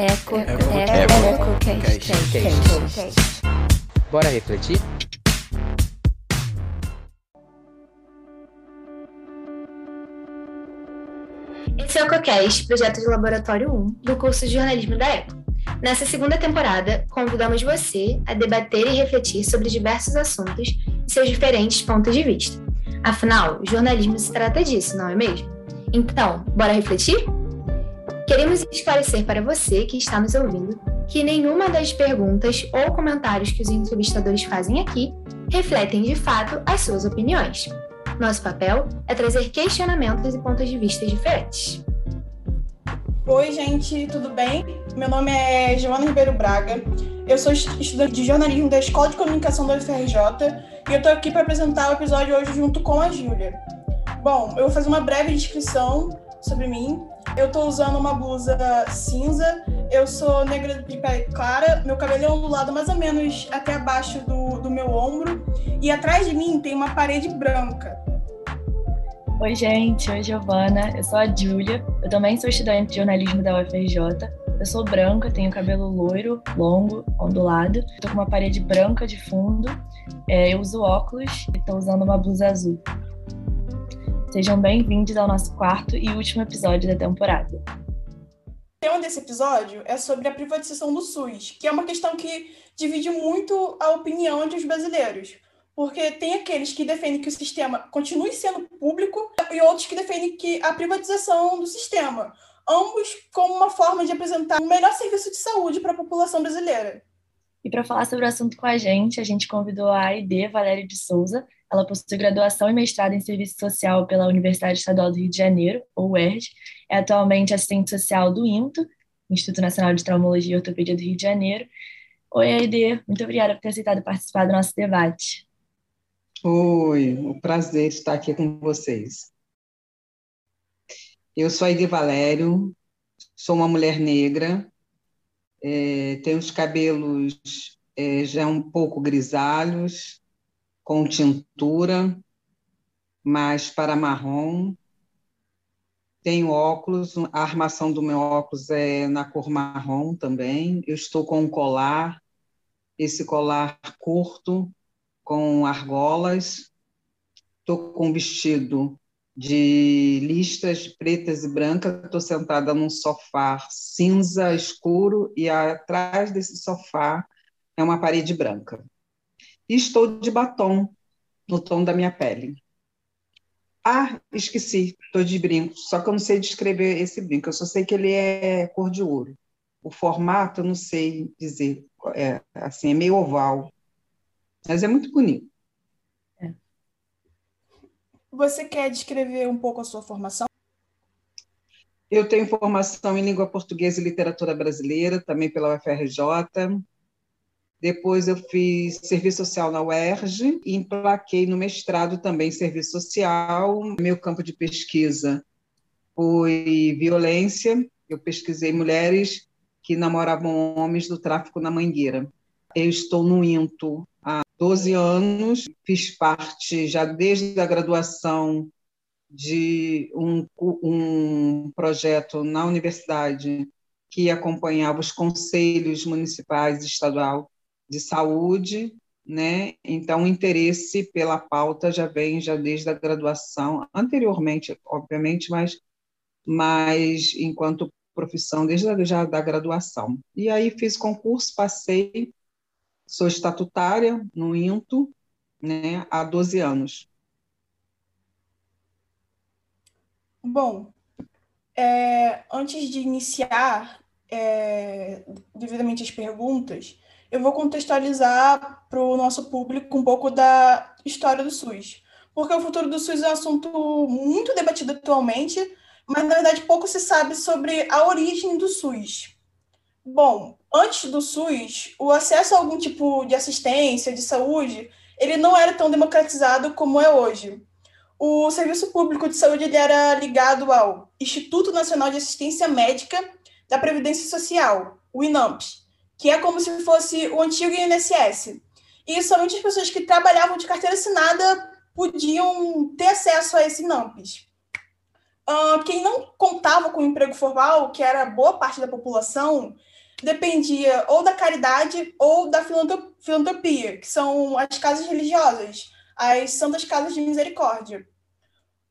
Eco, eco, eco, Bora refletir? Esse é o EcoCast, projeto de laboratório 1 do curso de jornalismo da ECO. Nessa segunda temporada, convidamos você a debater e refletir sobre diversos assuntos e seus diferentes pontos de vista. Afinal, jornalismo se trata disso, não é mesmo? Então, bora refletir? Queremos esclarecer para você que está nos ouvindo que nenhuma das perguntas ou comentários que os entrevistadores fazem aqui refletem de fato as suas opiniões. Nosso papel é trazer questionamentos e pontos de vista diferentes. Oi, gente, tudo bem? Meu nome é Joana Ribeiro Braga. Eu sou estudante de jornalismo da Escola de Comunicação da UFRJ e eu estou aqui para apresentar o episódio hoje junto com a Júlia. Bom, eu vou fazer uma breve descrição sobre mim. Eu estou usando uma blusa cinza, eu sou negra de pele clara, meu cabelo é ondulado mais ou menos até abaixo do, do meu ombro e atrás de mim tem uma parede branca. Oi, gente. Oi, Giovana. Eu sou a Júlia. Eu também sou estudante de jornalismo da UFRJ. Eu sou branca, tenho cabelo loiro, longo, ondulado. Estou com uma parede branca de fundo. É, eu uso óculos e estou usando uma blusa azul. Sejam bem-vindos ao nosso quarto e último episódio da temporada. O tema desse episódio é sobre a privatização do SUS, que é uma questão que divide muito a opinião entre os brasileiros porque tem aqueles que defendem que o sistema continue sendo público e outros que defendem que a privatização do sistema, ambos como uma forma de apresentar um melhor serviço de saúde para a população brasileira. E para falar sobre o assunto com a gente, a gente convidou a Aide Valéria de Souza. Ela possui graduação e mestrado em Serviço Social pela Universidade Estadual do Rio de Janeiro, ou UERJ. É atualmente assistente social do INTO, Instituto Nacional de Traumologia e Ortopedia do Rio de Janeiro. Oi, Aide, muito obrigada por ter aceitado participar do nosso debate. Oi, o prazer estar aqui com vocês. Eu sou a Ide Valério, sou uma mulher negra, é, tenho os cabelos é, já um pouco grisalhos, com tintura, mais para marrom. Tenho óculos, a armação do meu óculos é na cor marrom também. Eu estou com um colar, esse colar curto, com argolas, estou com um vestido de listras pretas e brancas, estou sentada num sofá cinza escuro e atrás desse sofá é uma parede branca. E estou de batom no tom da minha pele. Ah, esqueci, estou de brinco, só que eu não sei descrever esse brinco, eu só sei que ele é cor de ouro. O formato eu não sei dizer, é, assim, é meio oval. Mas é muito bonito. É. Você quer descrever um pouco a sua formação? Eu tenho formação em língua portuguesa e literatura brasileira, também pela UFRJ. Depois eu fiz serviço social na UERJ e emplaquei no mestrado também serviço social. Meu campo de pesquisa foi violência. Eu pesquisei mulheres que namoravam homens do tráfico na Mangueira. Eu estou no INTO há 12 anos, fiz parte já desde a graduação de um, um projeto na universidade que acompanhava os conselhos municipais e estadual de saúde, né? Então o interesse pela pauta já vem já desde a graduação, anteriormente, obviamente, mas mas enquanto profissão desde a, já da graduação. E aí fiz concurso, passei Sou estatutária no INTO né, há 12 anos. Bom, é, antes de iniciar é, devidamente as perguntas, eu vou contextualizar para o nosso público um pouco da história do SUS. Porque o futuro do SUS é um assunto muito debatido atualmente, mas na verdade pouco se sabe sobre a origem do SUS. Bom, antes do SUS, o acesso a algum tipo de assistência, de saúde, ele não era tão democratizado como é hoje. O serviço público de saúde ele era ligado ao Instituto Nacional de Assistência Médica da Previdência Social, o INAMP, que é como se fosse o antigo INSS. E somente as pessoas que trabalhavam de carteira assinada podiam ter acesso a esse INAMPs. Uh, quem não contava com emprego formal, que era boa parte da população, dependia ou da caridade ou da filantropia, que são as casas religiosas, as Santas Casas de Misericórdia.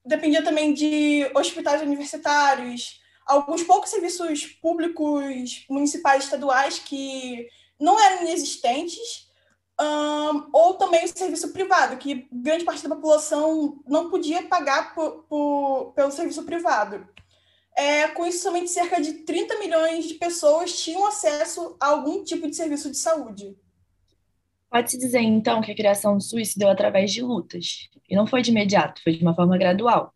Dependia também de hospitais universitários, alguns poucos serviços públicos municipais estaduais que não eram inexistentes, um, ou também o serviço privado, que grande parte da população não podia pagar por, por, pelo serviço privado. É, com isso, somente cerca de 30 milhões de pessoas tinham acesso a algum tipo de serviço de saúde. Pode-se dizer, então, que a criação do SUS se deu através de lutas, e não foi de imediato, foi de uma forma gradual.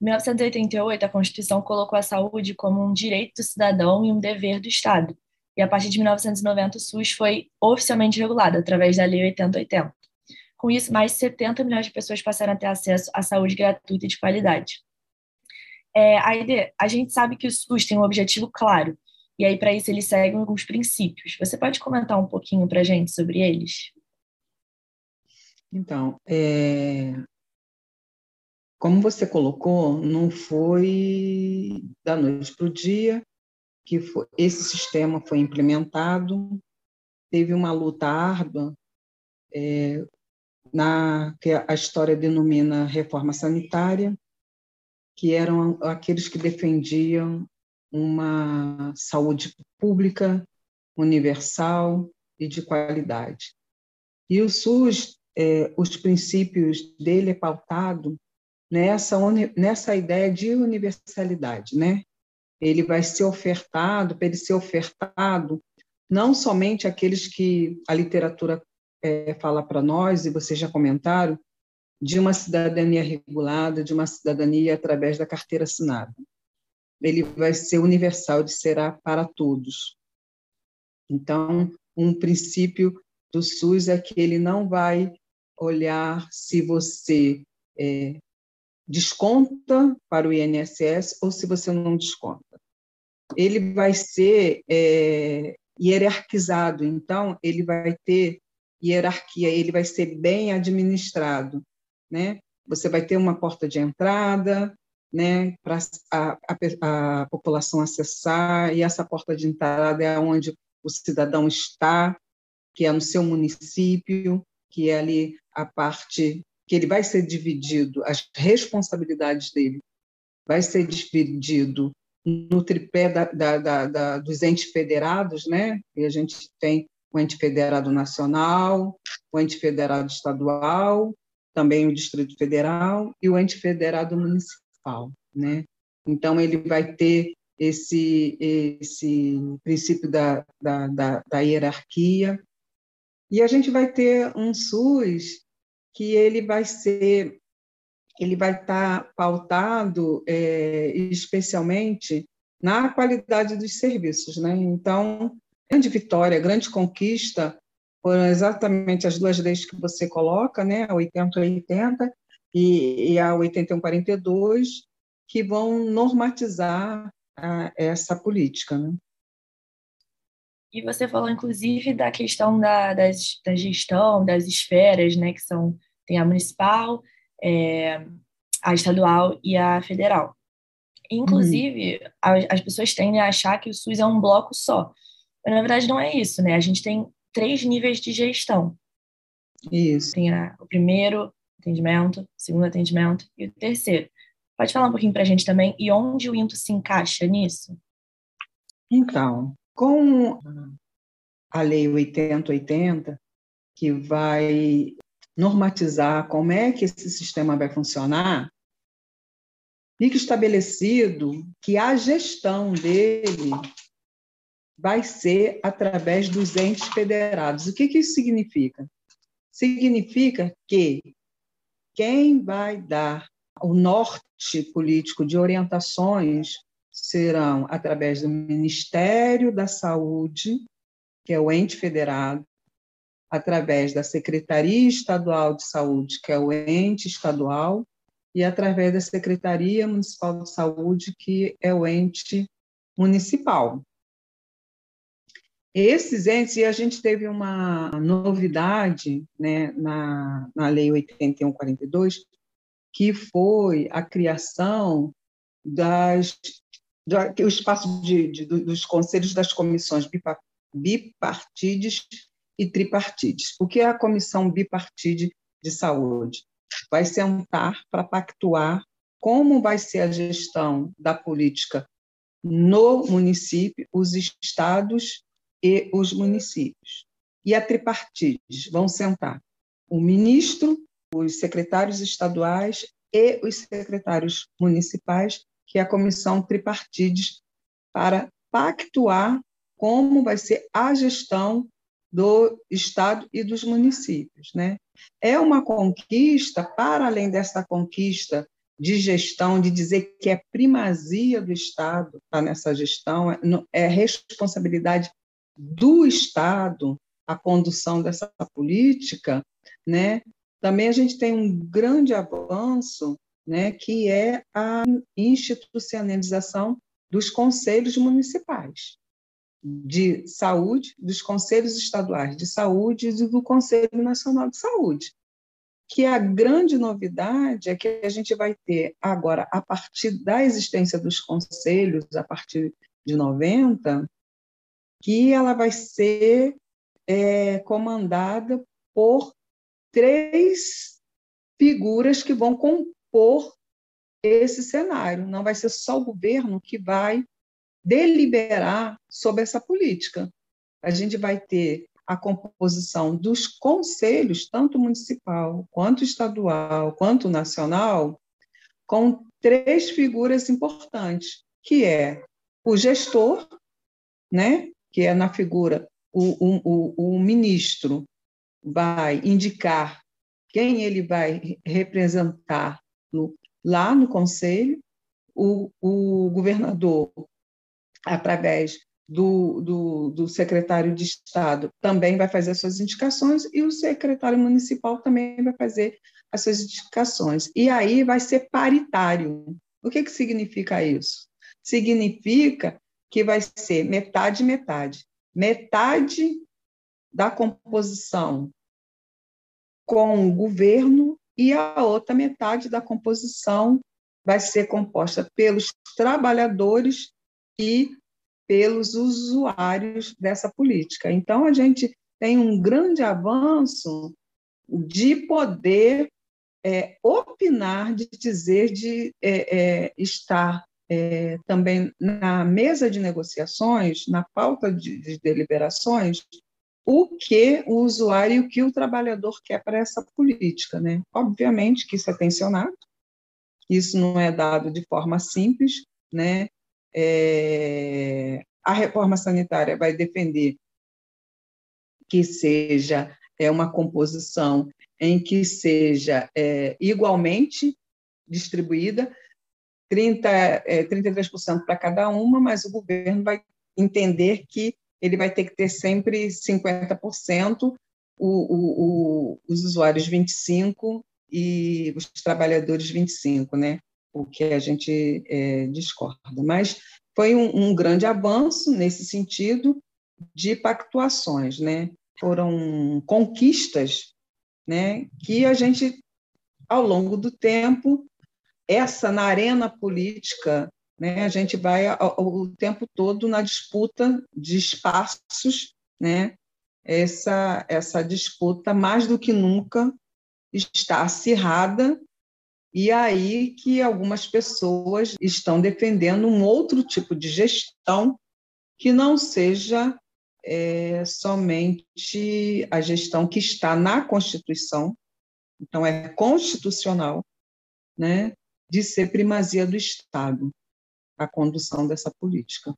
Em 1988, a Constituição colocou a saúde como um direito do cidadão e um dever do Estado, e a partir de 1990 o SUS foi oficialmente regulado através da Lei 8080. Com isso, mais de 70 milhões de pessoas passaram a ter acesso à saúde gratuita e de qualidade. É, a, ideia, a gente sabe que o SUS tem um objetivo claro, e aí para isso eles seguem alguns princípios. Você pode comentar um pouquinho para a gente sobre eles? Então, é, como você colocou, não foi da noite para o dia, que foi, esse sistema foi implementado, teve uma luta árdua, é, na que a história denomina reforma sanitária, que eram aqueles que defendiam uma saúde pública, universal e de qualidade. E o SUS, é, os princípios dele é pautado nessa, nessa ideia de universalidade, né? ele vai ser ofertado, para ele ser ofertado, não somente aqueles que a literatura é, fala para nós, e vocês já comentaram, de uma cidadania regulada, de uma cidadania através da carteira assinada. Ele vai ser universal, ele será para todos. Então, um princípio do SUS é que ele não vai olhar se você é, desconta para o INSS ou se você não desconta ele vai ser é, hierarquizado, então ele vai ter hierarquia, ele vai ser bem administrado, né? Você vai ter uma porta de entrada, né, para a, a, a, população acessar, e essa porta de entrada é onde o cidadão está, que é no seu município, que é ali a parte que ele vai ser dividido, as responsabilidades dele vai ser dividido no tripé da, da, da, dos entes federados, né? E a gente tem o ente federado nacional, o ente federado estadual, também o Distrito Federal e o ente federado municipal, né? Então ele vai ter esse esse princípio da, da, da, da hierarquia e a gente vai ter um SUS que ele vai ser ele vai estar pautado é, especialmente na qualidade dos serviços. Né? Então, grande vitória, grande conquista foram exatamente as duas leis que você coloca, né? a 8080 e, e a 8142, que vão normatizar a, essa política. Né? E você falou, inclusive, da questão da, da, da gestão, das esferas, né, que são, tem a municipal, é, a estadual e a federal. Inclusive, uhum. as, as pessoas tendem a achar que o SUS é um bloco só. Mas, na verdade, não é isso, né? A gente tem três níveis de gestão. Isso. Tem a, o primeiro atendimento, o segundo atendimento e o terceiro. Pode falar um pouquinho para a gente também e onde o INTO se encaixa nisso? Então, com a Lei 8080, que vai normatizar como é que esse sistema vai funcionar, fica estabelecido que a gestão dele vai ser através dos entes federados. O que, que isso significa? Significa que quem vai dar o norte político de orientações serão através do Ministério da Saúde, que é o ente federado, através da Secretaria Estadual de Saúde, que é o ente estadual, e através da Secretaria Municipal de Saúde, que é o ente municipal. Esses entes, e a gente teve uma novidade né, na, na Lei 8142, que foi a criação das, do, espaço de, de, dos conselhos das comissões bipartides e tripartides. O que é a Comissão Bipartide de Saúde? Vai sentar para pactuar como vai ser a gestão da política no município, os estados e os municípios. E a tripartides vão sentar o ministro, os secretários estaduais e os secretários municipais, que é a comissão tripartides, para pactuar como vai ser a gestão do Estado e dos municípios. Né? É uma conquista, para além dessa conquista de gestão, de dizer que é primazia do Estado tá nessa gestão, é, é responsabilidade do Estado a condução dessa política, né? Também a gente tem um grande avanço, né, que é a institucionalização dos conselhos municipais de saúde, dos conselhos estaduais de saúde e do Conselho Nacional de Saúde. Que a grande novidade é que a gente vai ter agora, a partir da existência dos conselhos, a partir de 90, que ela vai ser é, comandada por três figuras que vão compor esse cenário. Não vai ser só o governo que vai deliberar sobre essa política. A gente vai ter a composição dos conselhos, tanto municipal, quanto estadual, quanto nacional, com três figuras importantes, que é o gestor, né, que é na figura o, o, o ministro vai indicar quem ele vai representar no, lá no conselho, o, o governador através do, do, do, secretário de Estado, também vai fazer as suas indicações, e o secretário municipal também vai fazer as suas indicações. E aí vai ser paritário. O que, que significa isso? Significa que vai ser metade, metade. Metade da composição com o governo e a outra metade da composição vai ser composta pelos trabalhadores e pelos usuários dessa política. Então, a gente tem um grande avanço de poder é, opinar, de dizer, de é, é, estar é, também na mesa de negociações, na pauta de, de deliberações, o que o usuário e o que o trabalhador quer para essa política. Né? Obviamente que isso é tensionado, isso não é dado de forma simples, né? É, a reforma sanitária vai defender que seja é, uma composição em que seja é, igualmente distribuída, 30, é, 33% para cada uma, mas o governo vai entender que ele vai ter que ter sempre 50%, o, o, o, os usuários 25% e os trabalhadores 25%, né? O que a gente é, discorda. Mas foi um, um, grande avanço nesse sentido de pactuações, né? Foram conquistas, né? Que a gente, ao longo do tempo, essa na arena política, né? A gente vai o tempo todo na disputa de espaços, né? Essa essa disputa mais do que nunca está acirrada e aí que algumas pessoas estão defendendo um outro tipo de gestão que não seja é, somente a gestão que está na Constituição, então é constitucional, né, de ser primazia do Estado a condução dessa política.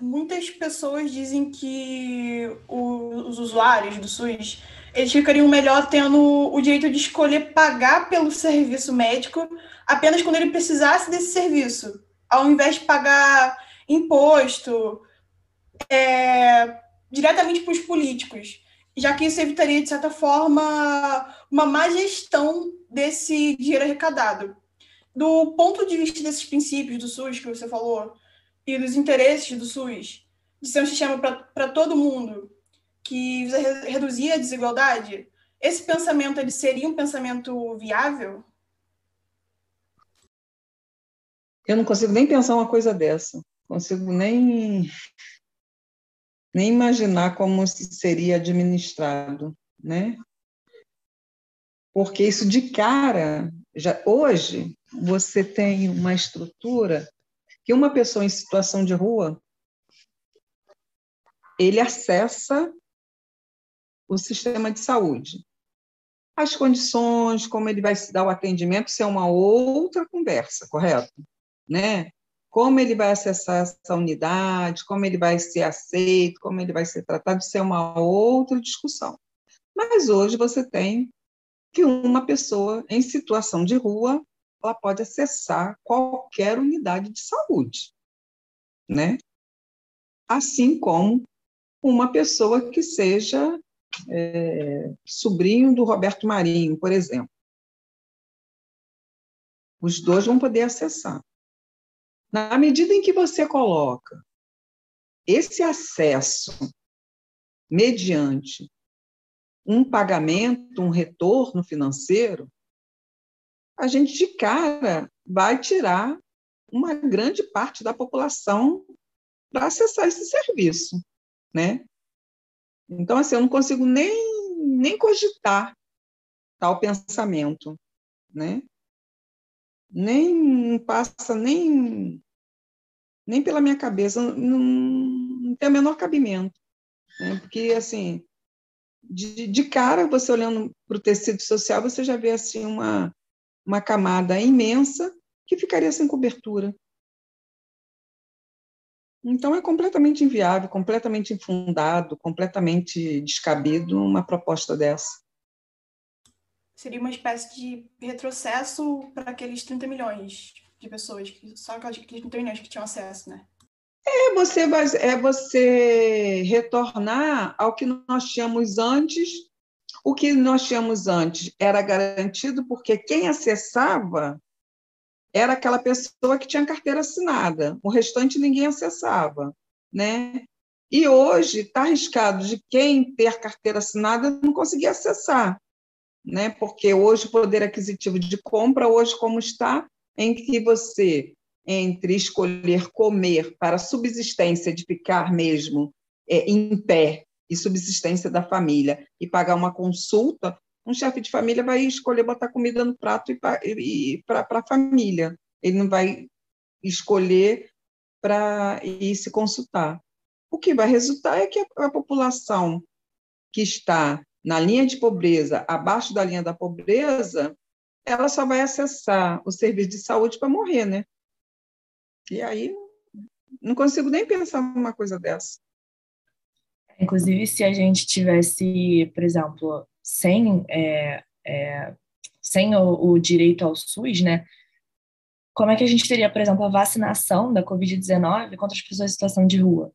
Muitas pessoas dizem que os usuários do SUS eles ficariam melhor tendo o direito de escolher pagar pelo serviço médico apenas quando ele precisasse desse serviço, ao invés de pagar imposto é, diretamente para os políticos, já que isso evitaria, de certa forma, uma má gestão desse dinheiro arrecadado. Do ponto de vista desses princípios do SUS que você falou, e dos interesses do SUS, de ser um sistema para todo mundo, que reduzir a desigualdade, esse pensamento ele seria um pensamento viável? Eu não consigo nem pensar uma coisa dessa. Consigo nem nem imaginar como seria administrado, né? Porque isso de cara, já hoje você tem uma estrutura que uma pessoa em situação de rua ele acessa o sistema de saúde. As condições, como ele vai se dar o atendimento, isso é uma outra conversa, correto? Né? Como ele vai acessar essa unidade, como ele vai ser aceito, como ele vai ser tratado, isso é uma outra discussão. Mas hoje você tem que uma pessoa em situação de rua ela pode acessar qualquer unidade de saúde, né? Assim como uma pessoa que seja é, sobrinho do Roberto Marinho, por exemplo. Os dois vão poder acessar. Na medida em que você coloca esse acesso mediante um pagamento, um retorno financeiro, a gente de cara vai tirar uma grande parte da população para acessar esse serviço, né? Então, assim, eu não consigo nem, nem cogitar tal pensamento, né? Nem passa nem, nem pela minha cabeça, não, não tem o menor cabimento. Né? Porque, assim, de, de cara, você olhando para o tecido social, você já vê, assim, uma, uma camada imensa que ficaria sem cobertura. Então, é completamente inviável, completamente infundado, completamente descabido uma proposta dessa. Seria uma espécie de retrocesso para aqueles 30 milhões de pessoas, só aqueles 30 milhões que tinham acesso, né? É você, é você retornar ao que nós tínhamos antes. O que nós tínhamos antes era garantido porque quem acessava era aquela pessoa que tinha carteira assinada, o restante ninguém acessava, né? E hoje está arriscado de quem ter carteira assinada não conseguir acessar, né? Porque hoje o poder aquisitivo de compra hoje como está em que você entre escolher comer para subsistência de ficar mesmo é, em pé e subsistência da família e pagar uma consulta, um chefe de família vai escolher botar comida no prato e para a família. Ele não vai escolher para ir se consultar. O que vai resultar é que a, a população que está na linha de pobreza, abaixo da linha da pobreza, ela só vai acessar o serviço de saúde para morrer, né? E aí não consigo nem pensar numa coisa dessa. Inclusive, se a gente tivesse, por exemplo, sem, é, é, sem o, o, direito ao SUS, né? Como é que a gente teria, por exemplo, a vacinação da Covid-19 contra as pessoas em situação de rua?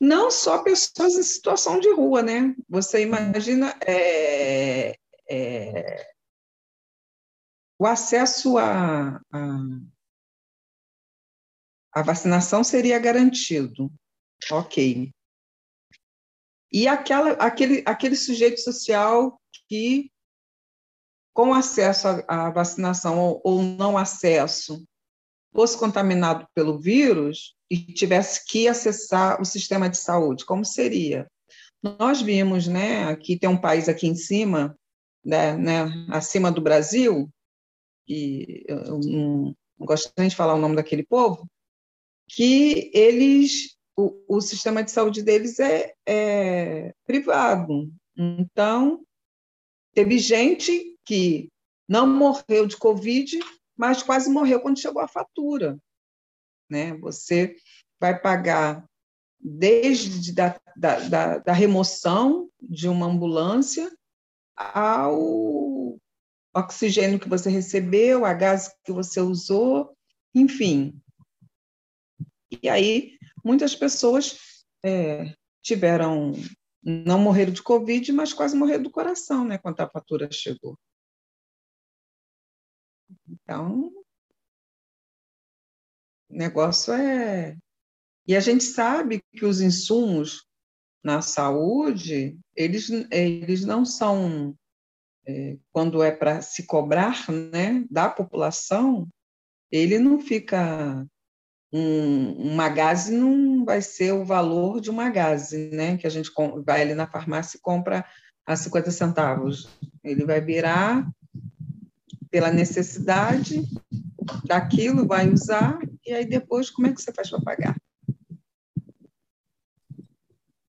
Não só pessoas em situação de rua, né? Você imagina é, é, o acesso a, a, a vacinação seria garantido, ok. E aquela, aquele, aquele sujeito social que, com acesso à, vacinação ou, ou não acesso, fosse contaminado pelo vírus e tivesse que acessar o sistema de saúde, como seria? Nós vimos, né, aqui tem um país aqui em cima, né, né acima do Brasil, e eu não, não gosto nem de falar o nome daquele povo, que eles o, o sistema de saúde deles é, é privado. Então, teve gente que não morreu de Covid, mas quase morreu quando chegou a fatura. Né? Você vai pagar desde da, da, da, da remoção de uma ambulância ao oxigênio que você recebeu, a gás que você usou, enfim. E aí muitas pessoas é, tiveram, não morreram de Covid, mas quase morreram do coração, né, quando a fatura chegou. Então, o negócio é. E a gente sabe que os insumos na saúde, eles, eles não são, é, quando é para se cobrar né, da população, ele não fica um, um não vai ser o valor de um magazine, né? Que a gente vai ali na farmácia e compra a 50 centavos. Ele vai virar pela necessidade daquilo, vai usar, e aí depois como é que você faz para pagar?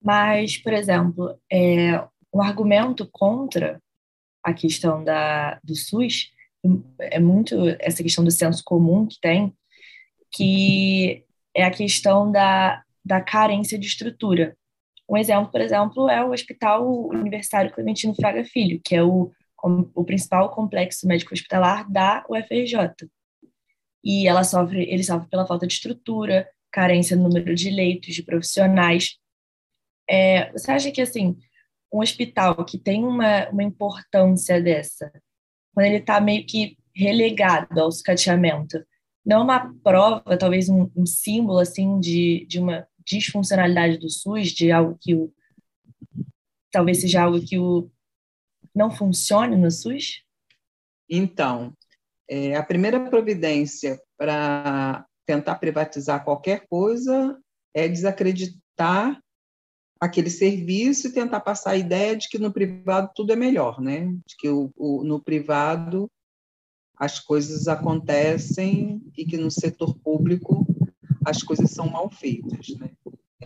Mas, por exemplo, é, um argumento contra a questão da, do SUS é muito essa questão do senso comum que tem, que é a questão da, da carência de estrutura. Um exemplo, por exemplo, é o Hospital Universitário Clementino Fraga Filho, que é o, o principal complexo médico hospitalar da UFRJ. E ela sofre, ele sofre pela falta de estrutura, carência no número de leitos, de profissionais. É, você acha que, assim, um hospital que tem uma, uma importância dessa, quando ele está meio que relegado ao sucateamento, não uma prova, talvez um, um, símbolo, assim, de, de uma disfuncionalidade do SUS, de algo que o, talvez seja algo que o, não funcione no SUS? Então, é, a primeira providência para tentar privatizar qualquer coisa é desacreditar aquele serviço e tentar passar a ideia de que no privado tudo é melhor, né? De que o, o, no privado as coisas acontecem e que no setor público as coisas são mal feitas, né?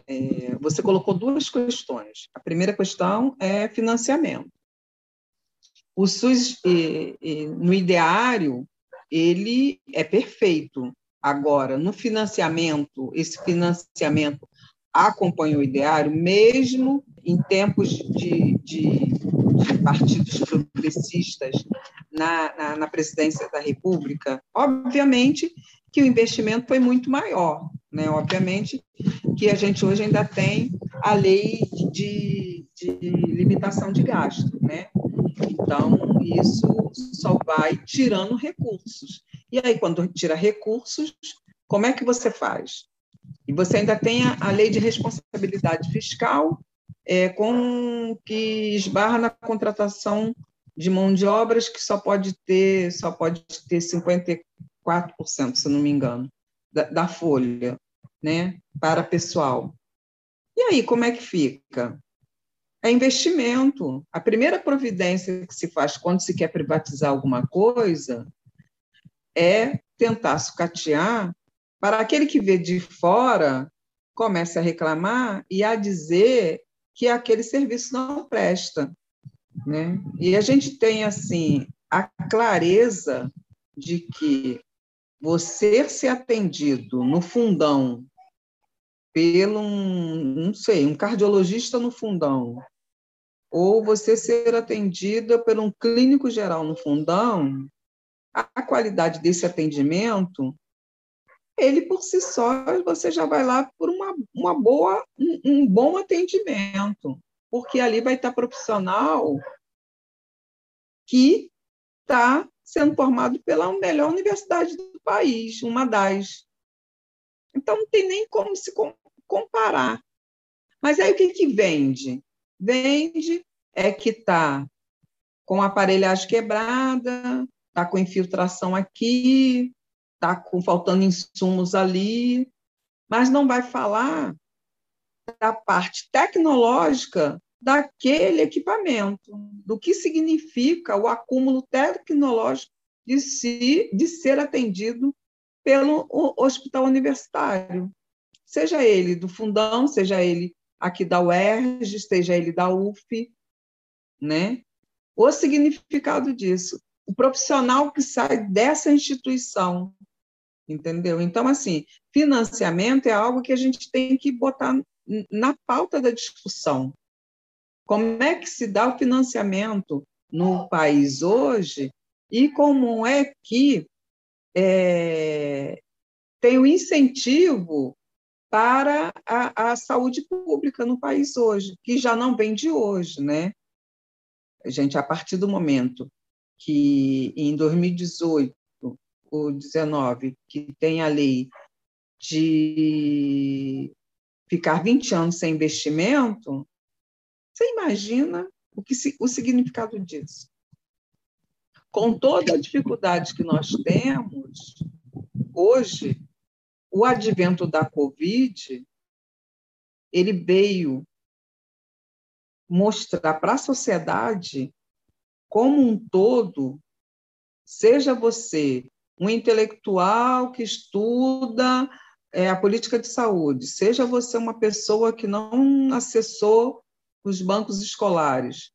É, você colocou duas questões. A primeira questão é financiamento. O SUS, e, e, no ideário, ele é perfeito. Agora, no financiamento, esse financiamento acompanha o ideário, mesmo em tempos de, de, de partidos progressistas na, na, na, presidência da República, obviamente que o investimento foi muito maior. Né? Obviamente que a gente hoje ainda tem a lei de, de limitação de gasto. Né? Então, isso só vai tirando recursos. E aí, quando tira recursos, como é que você faz? E você ainda tem a, a lei de responsabilidade fiscal, é, com que esbarra na contratação de mão de obras que só pode ter só pode ter 54%, se não me engano, da, da folha, né, para pessoal. E aí como é que fica? É investimento. A primeira providência que se faz quando se quer privatizar alguma coisa é tentar sucatear para aquele que vê de fora, começa a reclamar e a dizer que aquele serviço não presta. Né? E a gente tem assim a clareza de que você ser atendido no fundão pelo um, não sei, um cardiologista no fundão, ou você ser atendida por um clínico geral no fundão, a qualidade desse atendimento ele por si só você já vai lá por uma, uma boa, um, um bom atendimento, porque ali vai estar profissional que está sendo formado pela melhor universidade do país, uma das. Então, não tem nem como se comparar. Mas aí o que, que vende? Vende é que está com aparelhagem quebrada, está com infiltração aqui, está faltando insumos ali, mas não vai falar da parte tecnológica daquele equipamento, do que significa o acúmulo tecnológico de, si, de ser atendido pelo hospital universitário, seja ele do Fundão, seja ele aqui da UERJ, seja ele da UF, né? O significado disso, o profissional que sai dessa instituição entendeu? Então, assim, financiamento é algo que a gente tem que botar na pauta da discussão. Como é que se dá o financiamento no país hoje e como é que é, tem o incentivo para a, a, saúde pública no país hoje, que já não vem de hoje, né? Gente, a partir do momento que em 2018 o 19, que tem a lei de ficar 20 anos sem investimento, você imagina o, que, o significado disso. Com toda a dificuldade que nós temos, hoje, o advento da Covid ele veio mostrar para a sociedade como um todo, seja você um intelectual que estuda é, a política de saúde, seja você uma pessoa que não acessou os bancos escolares,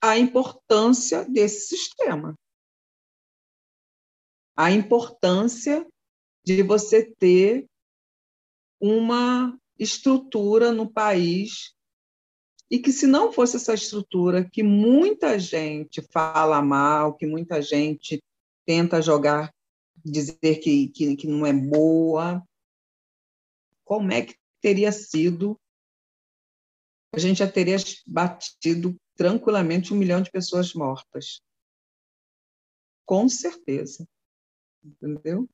a importância desse sistema. A importância de você ter uma estrutura no país. E que se não fosse essa estrutura que muita gente fala mal, que muita gente tenta jogar, dizer que, que, que não é boa, como é que teria sido? A gente já teria batido tranquilamente um milhão de pessoas mortas. Com certeza. Entendeu?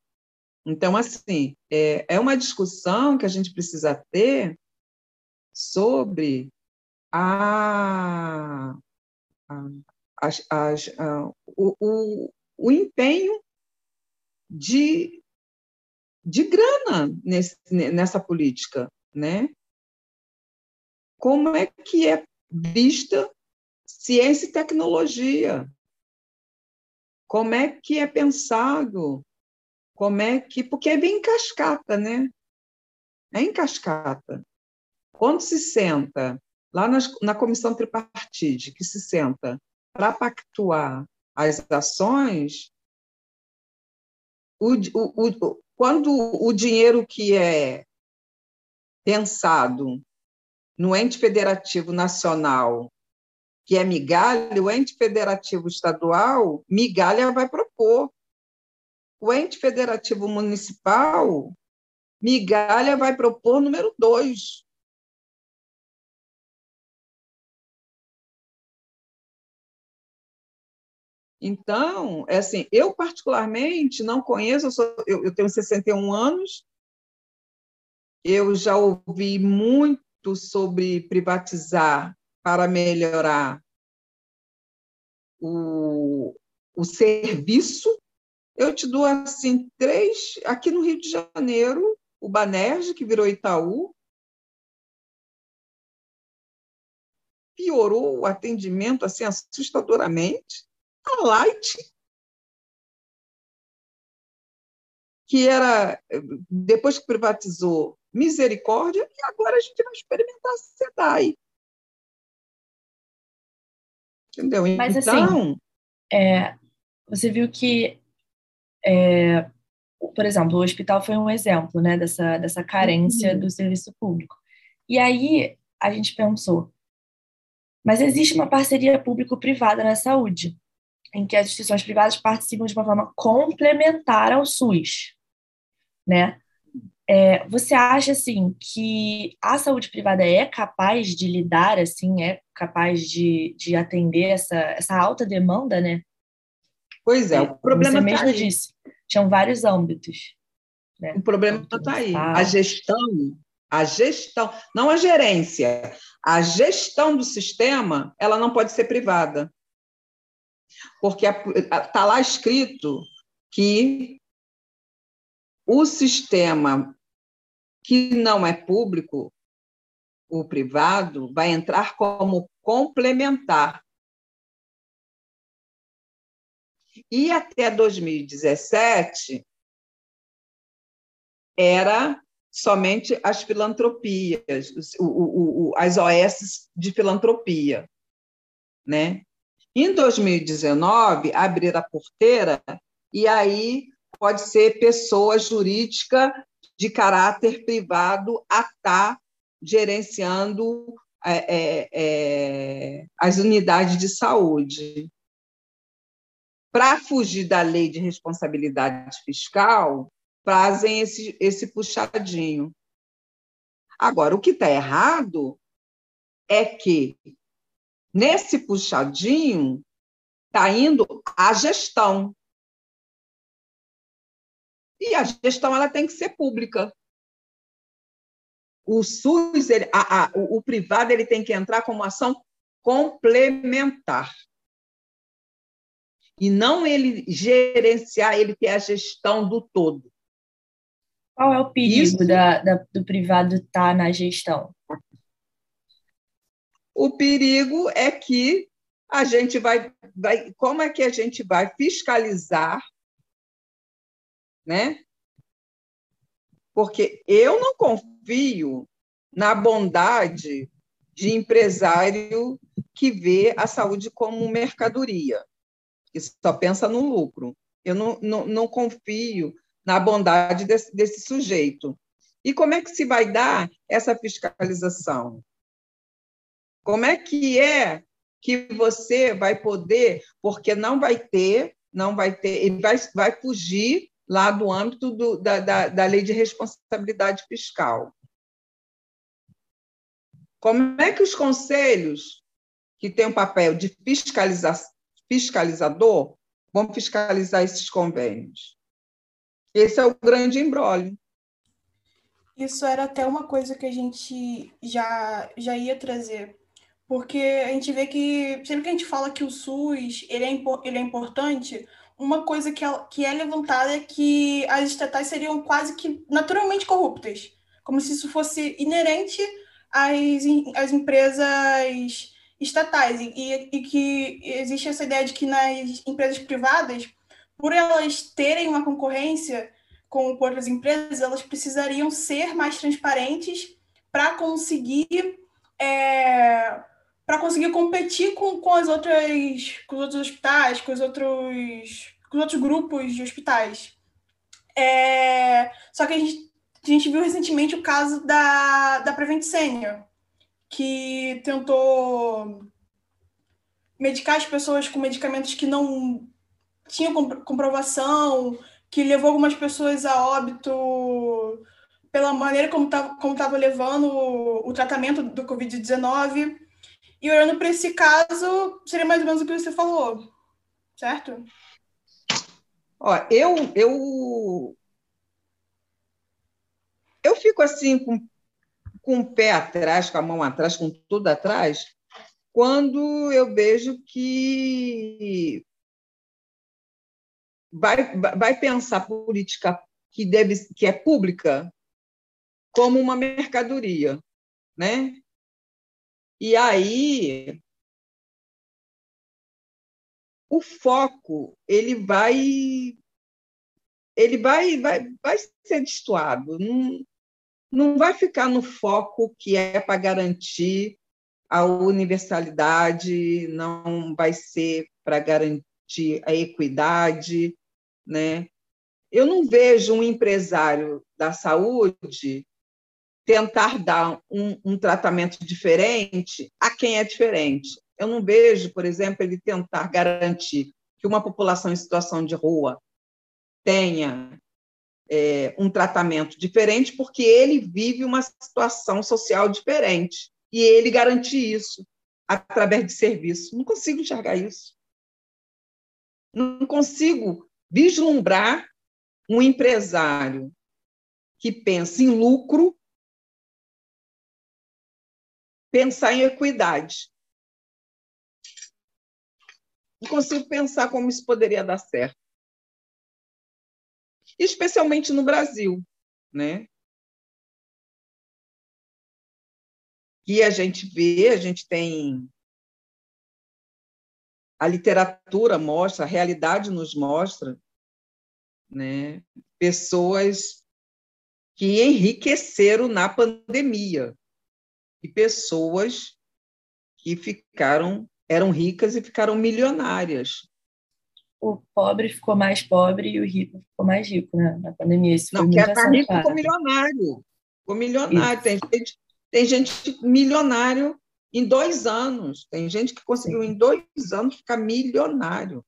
Então, assim, é, é uma discussão que a gente precisa ter sobre a, a, a, o, o empenho de, de grana nesse, nessa política, né? Como é que é vista ciência e tecnologia? Como é que é pensado como é que. Porque é bem em cascata, né? É em cascata. Quando se senta lá nas, na comissão tripartite, que se senta para pactuar as ações, o, o, o, quando o dinheiro que é pensado no ente federativo nacional, que é migalha, o ente federativo estadual, migalha vai propor o ente federativo municipal, migalha vai propor número dois. Então, é assim, eu particularmente não conheço, eu, sou, eu, eu tenho 61 anos, eu já ouvi muito sobre privatizar para melhorar o, o serviço. Eu te dou assim três aqui no Rio de Janeiro, o Banerj, que virou Itaú, piorou o atendimento assim assustadoramente. A Light, que era depois que privatizou Misericórdia, e agora a gente vai experimentar a SEDAI. Entendeu? Mas, assim, então, assim, é, você viu que é, por exemplo, o hospital foi um exemplo né, dessa, dessa carência uhum. do serviço público. E aí a gente pensou, mas existe uma parceria público-privada na saúde, em que as instituições privadas participam de uma forma complementar ao SUS, né? É, você acha assim que a saúde privada é capaz de lidar assim, é capaz de, de atender essa, essa alta demanda, né? Pois é, o problema Você mesmo tá disse, tinham vários âmbitos. Né? O problema está aí. A gestão, a gestão, não a gerência, a gestão do sistema, ela não pode ser privada. Porque está lá escrito que o sistema que não é público, o privado, vai entrar como complementar. E até 2017 era somente as filantropias, as OS de filantropia. Né? Em 2019, abrir a porteira, e aí pode ser pessoa jurídica de caráter privado a estar tá gerenciando é, é, é, as unidades de saúde para fugir da lei de responsabilidade fiscal, fazem esse, esse puxadinho. Agora, o que está errado é que, nesse puxadinho, está indo a gestão. E a gestão ela tem que ser pública. O SUS, ele, a, a, o, o privado, ele tem que entrar como ação complementar e não ele gerenciar, ele ter a gestão do todo. Qual é o perigo da, da, do privado estar tá na gestão? O perigo é que a gente vai, vai. Como é que a gente vai fiscalizar, né? Porque eu não confio na bondade de empresário que vê a saúde como mercadoria, que só pensa no lucro. Eu não, não, não confio na bondade desse, desse sujeito. E como é que se vai dar essa fiscalização? Como é que é que você vai poder, porque não vai ter, não vai ter, ele vai, vai fugir lá do âmbito do, da, da, da lei de responsabilidade fiscal. Como é que os conselhos, que têm um papel de fiscaliza, fiscalizador, vão fiscalizar esses convênios? Esse é o grande embrólio. Isso era até uma coisa que a gente já, já ia trazer, porque a gente vê que sempre que a gente fala que o SUS ele é, ele é importante, uma coisa que é, que é levantada é que as estatais seriam quase que naturalmente corruptas, como se isso fosse inerente às, às empresas estatais, e, e que existe essa ideia de que nas empresas privadas, por elas terem uma concorrência com outras empresas, elas precisariam ser mais transparentes para conseguir é, para conseguir competir com, com as outras com os outros hospitais, com os outros com os outros grupos de hospitais. É, só que a gente, a gente viu recentemente o caso da, da Prevent Senior, que tentou medicar as pessoas com medicamentos que não tinham comprovação, que levou algumas pessoas a óbito pela maneira como estava como tava levando o, o tratamento do Covid-19. E olhando para esse caso, seria mais ou menos o que você falou, certo? Ó, eu, eu, eu fico assim com, com o pé atrás, com a mão atrás, com tudo atrás, quando eu vejo que vai, vai pensar política que deve que é pública como uma mercadoria, né? E aí o foco ele vai ele vai vai, vai ser destoado, não, não vai ficar no foco que é para garantir a universalidade, não vai ser para garantir a equidade, né? Eu não vejo um empresário da saúde tentar dar um, um tratamento diferente a quem é diferente. Eu não vejo, por exemplo, ele tentar garantir que uma população em situação de rua tenha é, um tratamento diferente, porque ele vive uma situação social diferente. E ele garantir isso através de serviço. Não consigo enxergar isso. Não consigo vislumbrar um empresário que pensa em lucro, pensar em equidade. Não consigo pensar como isso poderia dar certo. Especialmente no Brasil, né? E a gente vê, a gente tem a literatura mostra, a realidade nos mostra, né? Pessoas que enriqueceram na pandemia e pessoas que ficaram eram ricas e ficaram milionárias. O pobre ficou mais pobre e o rico ficou mais rico, né? Na pandemia. Isso Não, quer estar rico ficou milionário. Ficou milionário. Tem gente, tem gente milionário em dois anos. Tem gente que conseguiu em dois anos ficar milionário.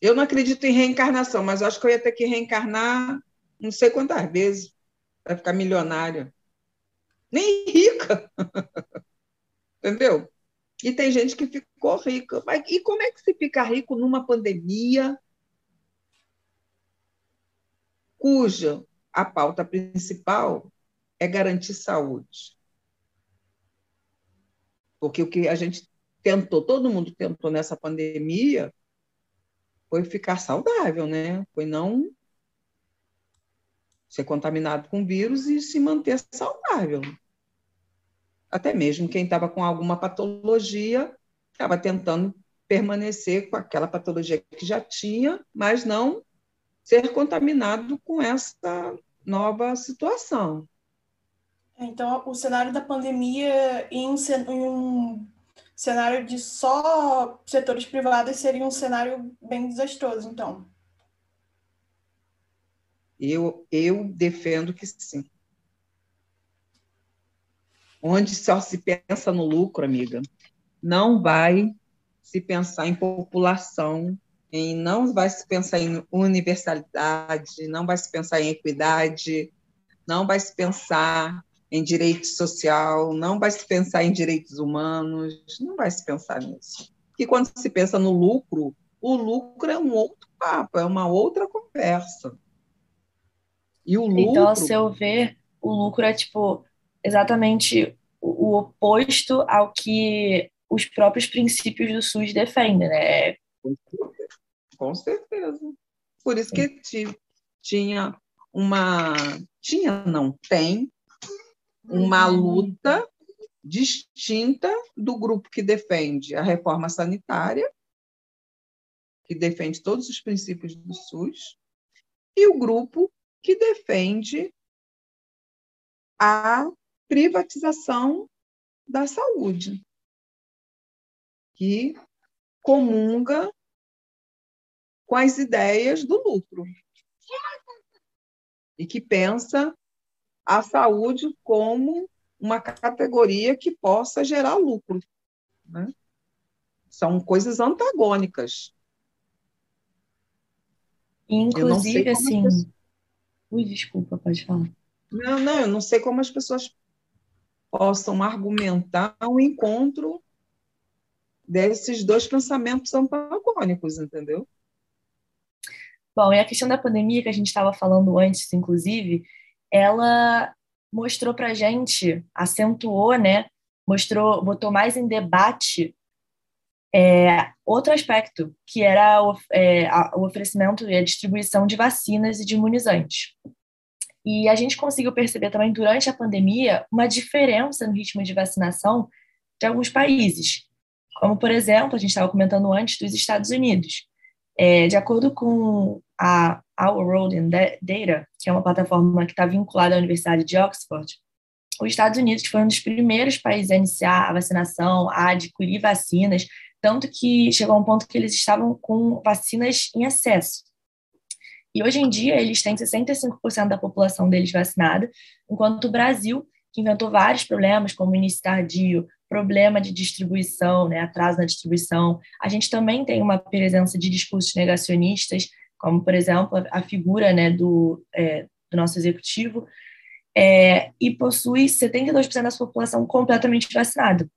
Eu não acredito em reencarnação, mas acho que eu ia ter que reencarnar não sei quantas vezes para ficar milionária. Nem rica. Entendeu? E tem gente que ficou rica. Mas, e como é que se fica rico numa pandemia cuja a pauta principal é garantir saúde? Porque o que a gente tentou, todo mundo tentou nessa pandemia, foi ficar saudável, né? Foi não ser contaminado com vírus e se manter saudável. Até mesmo quem estava com alguma patologia estava tentando permanecer com aquela patologia que já tinha, mas não ser contaminado com essa nova situação. Então, o cenário da pandemia em um, em um cenário de só setores privados seria um cenário bem desastroso, então. Eu, eu defendo que sim. Onde só se pensa no lucro, amiga, não vai se pensar em população, em, não vai se pensar em universalidade, não vai se pensar em equidade, não vai se pensar em direito social, não vai se pensar em direitos humanos, não vai se pensar nisso. Porque quando se pensa no lucro, o lucro é um outro papo, é uma outra conversa. E o lucro... Então, ao seu ver, o lucro é tipo exatamente o oposto ao que os próprios princípios do SUS defendem, né? Com certeza. Por isso que tinha uma tinha não tem uma luta distinta do grupo que defende a reforma sanitária, que defende todos os princípios do SUS, e o grupo que defende a privatização da saúde, que comunga com as ideias do lucro e que pensa a saúde como uma categoria que possa gerar lucro. Né? São coisas antagônicas. Inclusive, assim. Pessoas... Ui, desculpa, pode falar. Não, não, eu não sei como as pessoas possam argumentar o um encontro desses dois pensamentos antagônicos, entendeu? Bom, e a questão da pandemia que a gente estava falando antes, inclusive, ela mostrou para gente, acentuou, né, mostrou, botou mais em debate é, outro aspecto, que era o, é, a, o oferecimento e a distribuição de vacinas e de imunizantes. E a gente conseguiu perceber também durante a pandemia uma diferença no ritmo de vacinação de alguns países, como, por exemplo, a gente estava comentando antes dos Estados Unidos. É, de acordo com a Our World in Data, que é uma plataforma que está vinculada à Universidade de Oxford, os Estados Unidos foi um dos primeiros países a iniciar a vacinação, a adquirir vacinas, tanto que chegou a um ponto que eles estavam com vacinas em excesso. E hoje em dia eles têm 65% da população deles vacinada, enquanto o Brasil, que inventou vários problemas, como início tardio, problema de distribuição, né, atraso na distribuição. A gente também tem uma presença de discursos negacionistas, como, por exemplo, a figura né, do, é, do nosso executivo, é, e possui 72% da sua população completamente vacinada.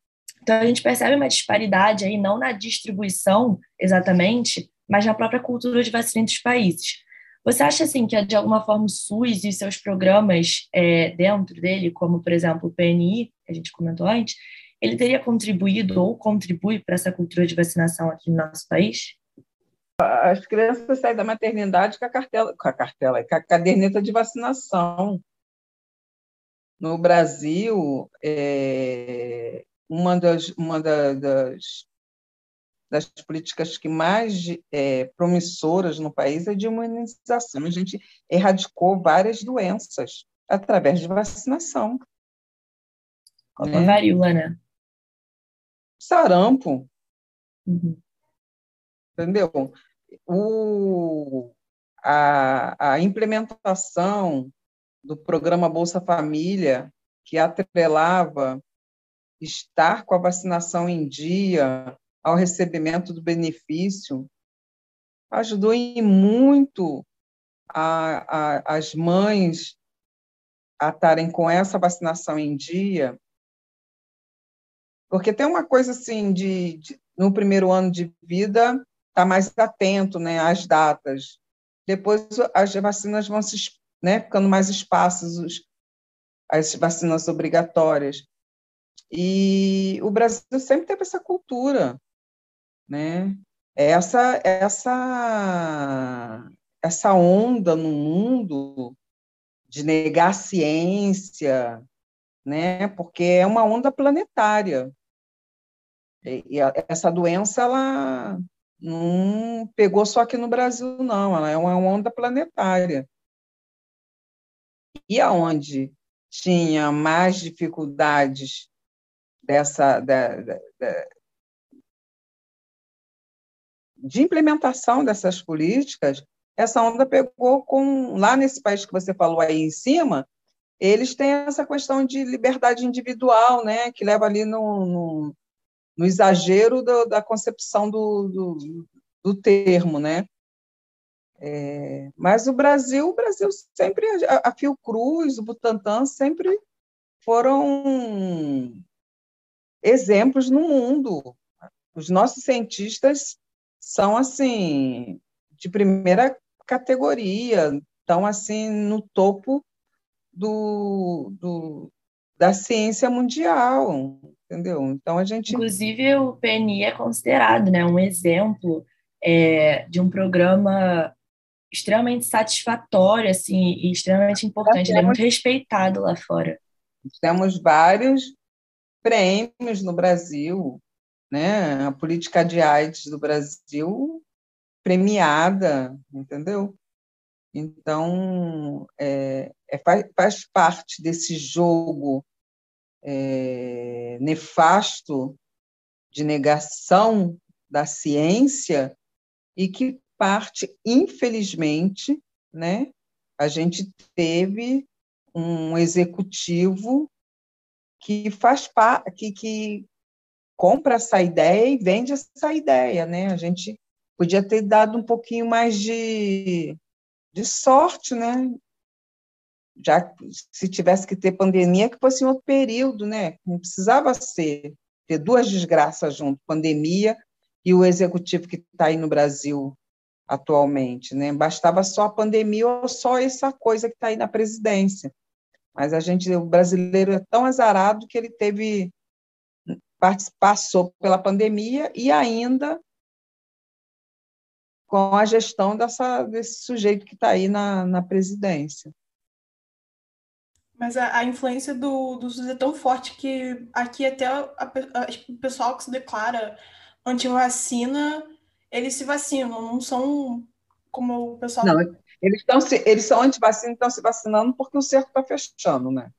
Então, a gente percebe uma disparidade aí, não na distribuição exatamente, mas na própria cultura de vacina entre os países. Você acha, assim, que, de alguma forma, o SUS e seus programas é, dentro dele, como, por exemplo, o PNI, que a gente comentou antes, ele teria contribuído ou contribui para essa cultura de vacinação aqui no nosso país? As crianças saem da maternidade com a cartela, com a cartela, com a caderneta de vacinação. No Brasil, é, uma das, uma das, das políticas que mais é, promissoras no país é de imunização. A gente erradicou várias doenças através de vacinação. Como né? a varíola, né? sarampo. Uhum. Entendeu? O, a, a implementação do programa Bolsa Família, que atrelava estar com a vacinação em dia ao recebimento do benefício, ajudou em muito a, a, as mães a estarem com essa vacinação em dia porque tem uma coisa assim de, de no primeiro ano de vida tá mais atento, né, às datas. Depois as vacinas vão se, né, ficando mais espaços as vacinas obrigatórias. E o Brasil sempre teve essa cultura, né? Essa essa essa onda no mundo de negar a ciência, né? Porque é uma onda planetária. E essa doença ela não pegou só aqui no Brasil, não, ela é uma onda planetária. E aonde tinha mais dificuldades dessa da, da, de implementação dessas políticas, essa onda pegou com lá nesse país que você falou aí em cima, eles têm essa questão de liberdade individual, né, que leva ali no, no, no exagero do, da concepção do, do, do, termo, né? É, mas o Brasil, o Brasil sempre, a, a Fiocruz, o Butantan sempre foram exemplos no mundo. Os nossos cientistas são assim de primeira categoria, estão assim no topo do, do, da ciência mundial, entendeu? Então a gente. Inclusive o PNI é considerado, né, um exemplo é, de um programa extremamente satisfatório, assim, e extremamente importante. Temos, Ele é muito respeitado lá fora. Temos vários prêmios no Brasil, né? A política de AIDS do Brasil premiada, entendeu? Então, é, é, faz, parte desse jogo é, nefasto de negação da ciência e que parte, infelizmente, né, a gente teve um executivo que faz que, que compra essa ideia e vende essa ideia, né? A gente podia ter dado um pouquinho mais de, de sorte, né? Já se tivesse que ter pandemia, que fosse em outro período, né? Não precisava ser ter duas desgraças junto, pandemia e o executivo que está aí no Brasil atualmente, né? Bastava só a pandemia ou só essa coisa que está aí na presidência. Mas a gente, o brasileiro é tão azarado que ele teve passou pela pandemia e ainda com a gestão dessa, desse sujeito que está aí na, na presidência. Mas a, a, influência do, do SUS é tão forte que aqui até a, a, o pessoal que se declara anti-vacina, eles se vacinam, não são como o pessoal... Não, eles, se, eles são anti-vacina e estão se vacinando porque o cerco está fechando, né?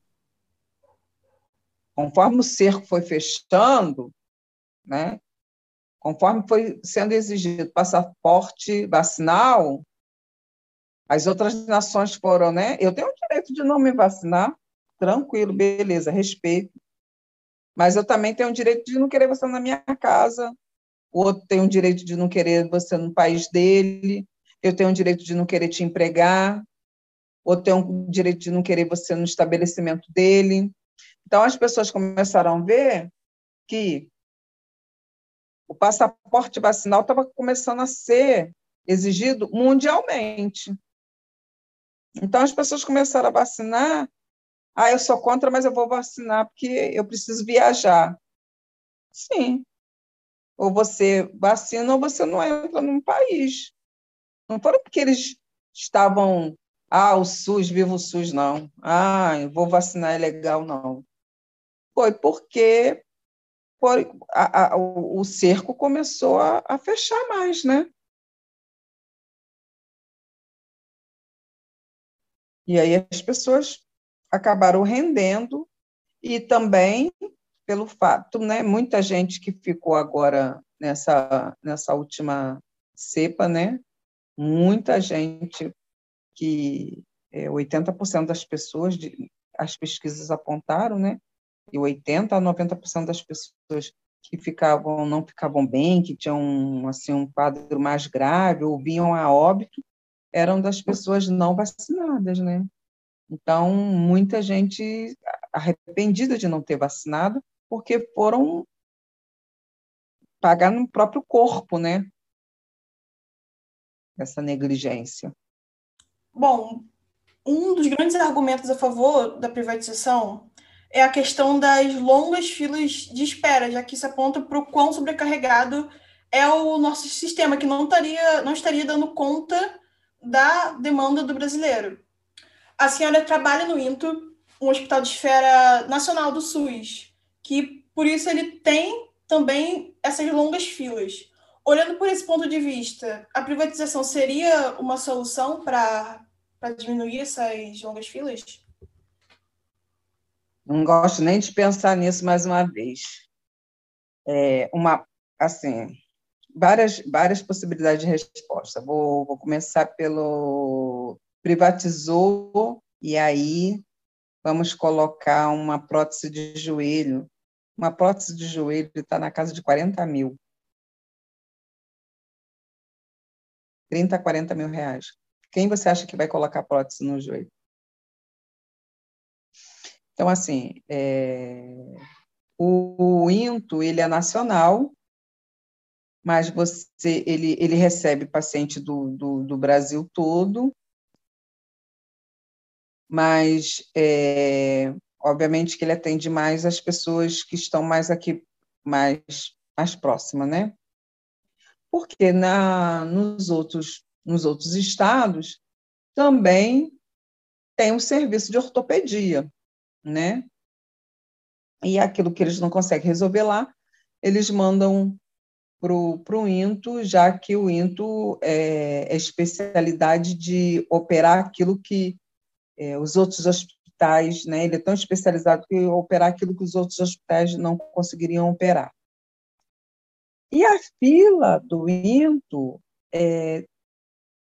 Conforme o cerco foi fechando, né? Conforme foi sendo exigido passaporte vacinal, as outras nações foram, né? Eu tenho o direito de não me vacinar, tranquilo, beleza, respeito. Mas eu também tenho o direito de não querer você na minha casa. O outro tem o direito de não querer você no país dele. Eu tenho o direito de não querer te empregar. Ou tenho o direito de não querer você no estabelecimento dele. Então, as pessoas começaram a ver que o passaporte vacinal estava começando a ser exigido mundialmente. Então, as pessoas começaram a vacinar. Ah, eu sou contra, mas eu vou vacinar porque eu preciso viajar. Sim. Ou você vacina ou você não entra num país. Não foram porque eles estavam. Ah, o SUS, viva o SUS, não. Ah, eu vou vacinar, é legal, não foi porque foi, a, a, o, cerco começou a, a fechar mais, né? E aí as pessoas acabaram rendendo e também pelo fato, né, muita gente que ficou agora nessa nessa última cepa, né, muita gente que é, 80% das pessoas, de, as pesquisas apontaram, né, e 80 a 90% das pessoas que ficavam não ficavam bem, que tinham assim um quadro mais grave ou vinham a óbito, eram das pessoas não vacinadas, né? Então, muita gente arrependida de não ter vacinado, porque foram pagar no próprio corpo, né? Essa negligência. Bom, um dos grandes argumentos a favor da privatização é a questão das longas filas de espera, já que isso aponta para o quão sobrecarregado é o nosso sistema, que não estaria, não estaria dando conta da demanda do brasileiro. a senhora trabalha no INTO, um hospital de esfera nacional do SUS, que por isso ele tem também essas longas filas. Olhando por esse ponto de vista, a privatização seria uma solução para diminuir essas longas filas? Não gosto nem de pensar nisso mais uma vez. É uma, assim, várias, várias possibilidades de resposta. Vou, vou começar pelo privatizou e aí vamos colocar uma prótese de joelho. Uma prótese de joelho está na casa de 40 mil. 30, 40 mil reais. Quem você acha que vai colocar prótese no joelho? Então, assim, é... o, o INTO, ele é nacional, mas você, ele, ele recebe paciente do, do, do Brasil todo, mas é, obviamente que ele atende mais as pessoas que estão mais aqui, mais, mais próximas, né? Porque na, nos, outros, nos outros estados também tem um serviço de ortopedia, né? E aquilo que eles não conseguem resolver lá, eles mandam para o INTO, já que o INTO é, é especialidade de operar aquilo que é, os outros hospitais, né, ele é tão especializado que operar aquilo que os outros hospitais não conseguiriam operar. E a fila do INTO é,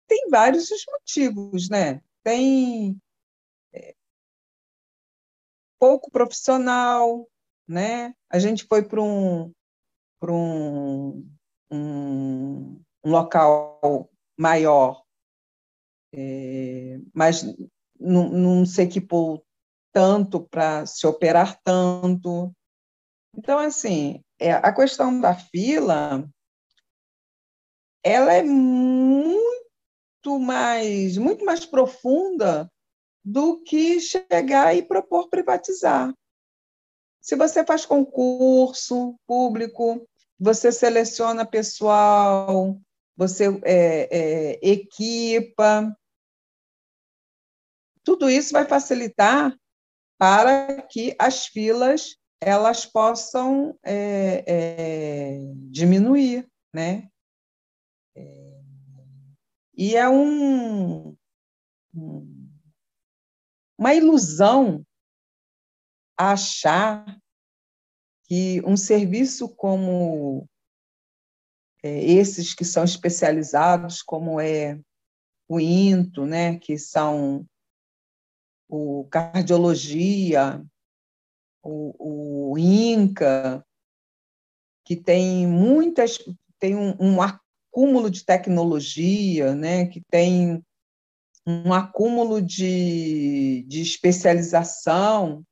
tem vários motivos, né? Tem pouco profissional, né? A gente foi para um, um, um, um, local maior, é, mas não, não se equipou tanto para se operar tanto. Então, assim, é, a questão da fila, ela é muito mais, muito mais profunda do que chegar e propor privatizar. Se você faz concurso público, você seleciona pessoal, você é, é, equipa, tudo isso vai facilitar para que as filas elas possam é, é, diminuir, né? É, e é um, uma ilusão achar que um serviço como é, esses que são especializados, como é o INTO, né, que são o cardiologia, o, o INCA, que tem muitas, tem um, um acúmulo de tecnologia, né, que tem um acúmulo de, de especialização,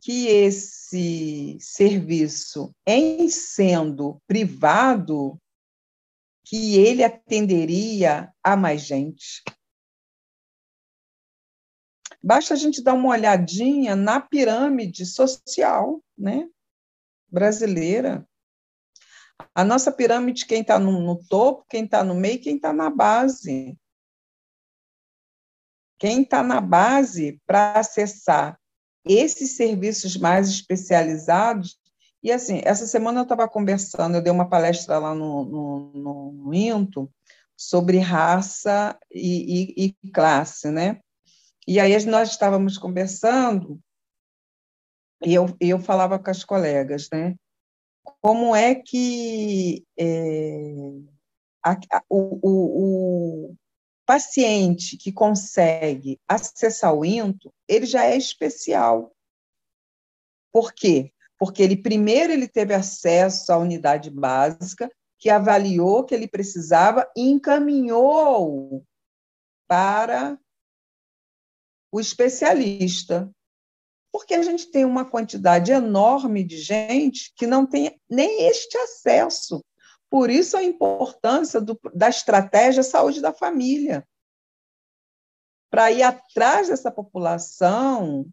que esse serviço, em sendo privado, que ele atenderia a mais gente. Basta a gente dar uma olhadinha na pirâmide social né, brasileira. A nossa pirâmide, quem está no, no, topo, quem está no meio, quem está na base. Quem está na base para acessar esses serviços mais especializados. E, assim, essa semana eu estava conversando, eu dei uma palestra lá no, no, no INTO sobre raça e, e, e classe, né? E aí nós estávamos conversando e eu, eu falava com as colegas, né? Como é que é, a, o, o, paciente que consegue acessar o INTO, ele já é especial. Por quê? Porque ele primeiro ele teve acesso à unidade básica, que avaliou que ele precisava e encaminhou para o especialista. Porque a gente tem uma quantidade enorme de gente que não tem nem este acesso. Por isso a importância do, da estratégia saúde da família. Para ir atrás dessa população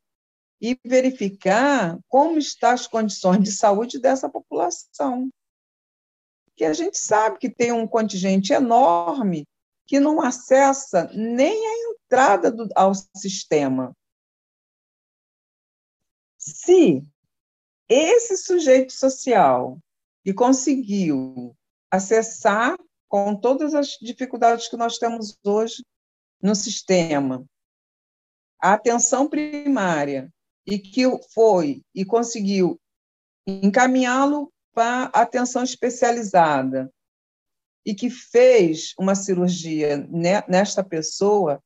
e verificar como estão as condições de saúde dessa população. Que a gente sabe que tem um contingente enorme que não acessa nem a entrada do, ao sistema. Se esse sujeito social que conseguiu acessar com todas as dificuldades que nós temos hoje no sistema, a atenção primária, e que foi e conseguiu encaminhá-lo para atenção especializada, e que fez uma cirurgia nesta pessoa,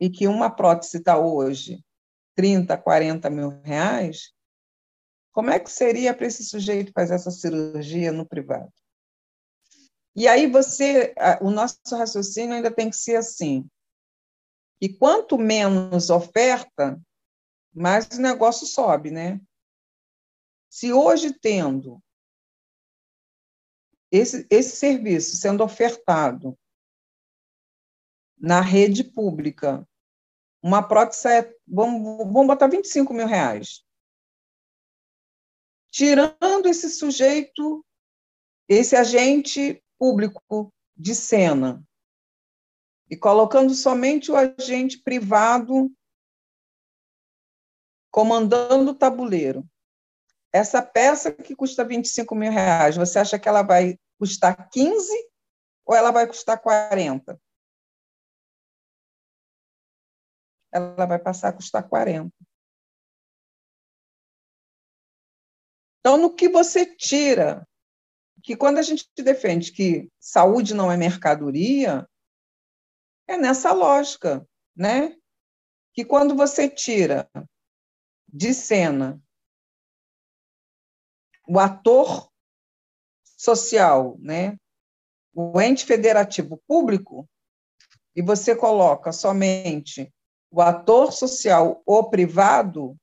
e que uma prótese está hoje 30, 40 mil reais, como é que seria para esse sujeito fazer essa cirurgia no privado? E aí você, o nosso raciocínio ainda tem que ser assim. E quanto menos oferta, mais o negócio sobe, né? Se hoje tendo esse, esse serviço sendo ofertado na rede pública, uma prótese é, vamos, vamos botar 25 mil reais. Tirando esse sujeito, esse agente público de cena e colocando somente o agente privado comandando o tabuleiro. Essa peça que custa 25 mil reais, você acha que ela vai custar 15 ou ela vai custar 40? Ela vai passar a custar 40. Então, no que você tira que quando a gente defende que saúde não é mercadoria, é nessa lógica, né? Que quando você tira de cena o ator social, né? O ente federativo público e você coloca somente o ator social ou privado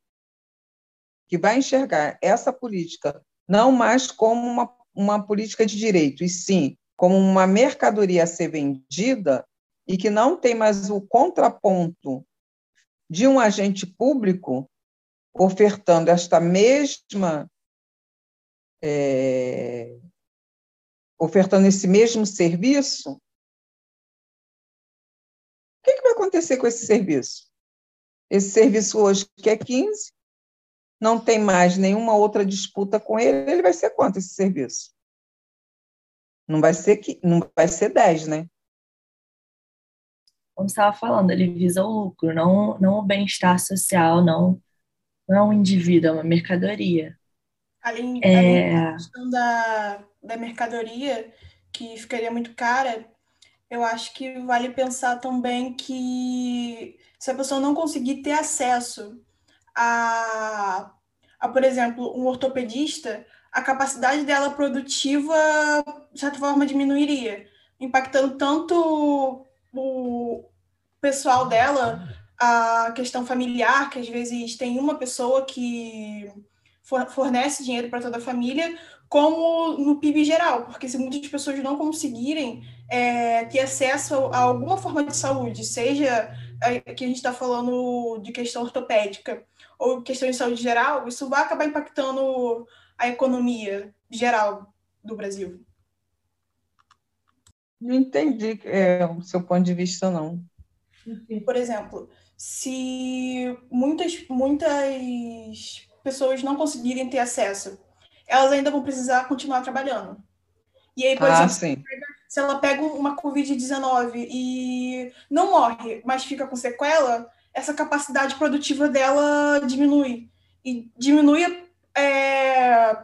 que vai enxergar essa política não mais como uma uma política de direito, e sim como uma mercadoria a ser vendida e que não tem mais o contraponto de um agente público ofertando esta mesma é, ofertando esse mesmo serviço, o que, que vai acontecer com esse serviço? Esse serviço hoje que é 15, não tem mais nenhuma outra disputa com ele, ele vai ser quanto esse serviço? Não vai ser que não vai ser 10, né? Como você estava falando, ele visa o lucro, não, não o bem-estar social, não, não é um indivíduo, é uma mercadoria. Além, é... além da questão da, da mercadoria, que ficaria muito cara, eu acho que vale pensar também que se a pessoa não conseguir ter acesso a, a, por exemplo, um ortopedista, a capacidade dela produtiva, de certa forma, diminuiria, impactando tanto o pessoal dela, a questão familiar, que às vezes tem uma pessoa que fornece dinheiro para toda a família, como no PIB geral, porque se muitas pessoas não conseguirem é, ter acesso a alguma forma de saúde, seja é, que a gente está falando de questão ortopédica, ou questões de saúde geral, isso vai acabar impactando a economia geral do Brasil. Não entendi é, o seu ponto de vista, não. Por exemplo, se muitas, muitas pessoas não conseguirem ter acesso, elas ainda vão precisar continuar trabalhando. E aí, por ah, exemplo, se ela pega uma Covid-19 e não morre, mas fica com sequela, essa capacidade produtiva dela diminui. E diminui é,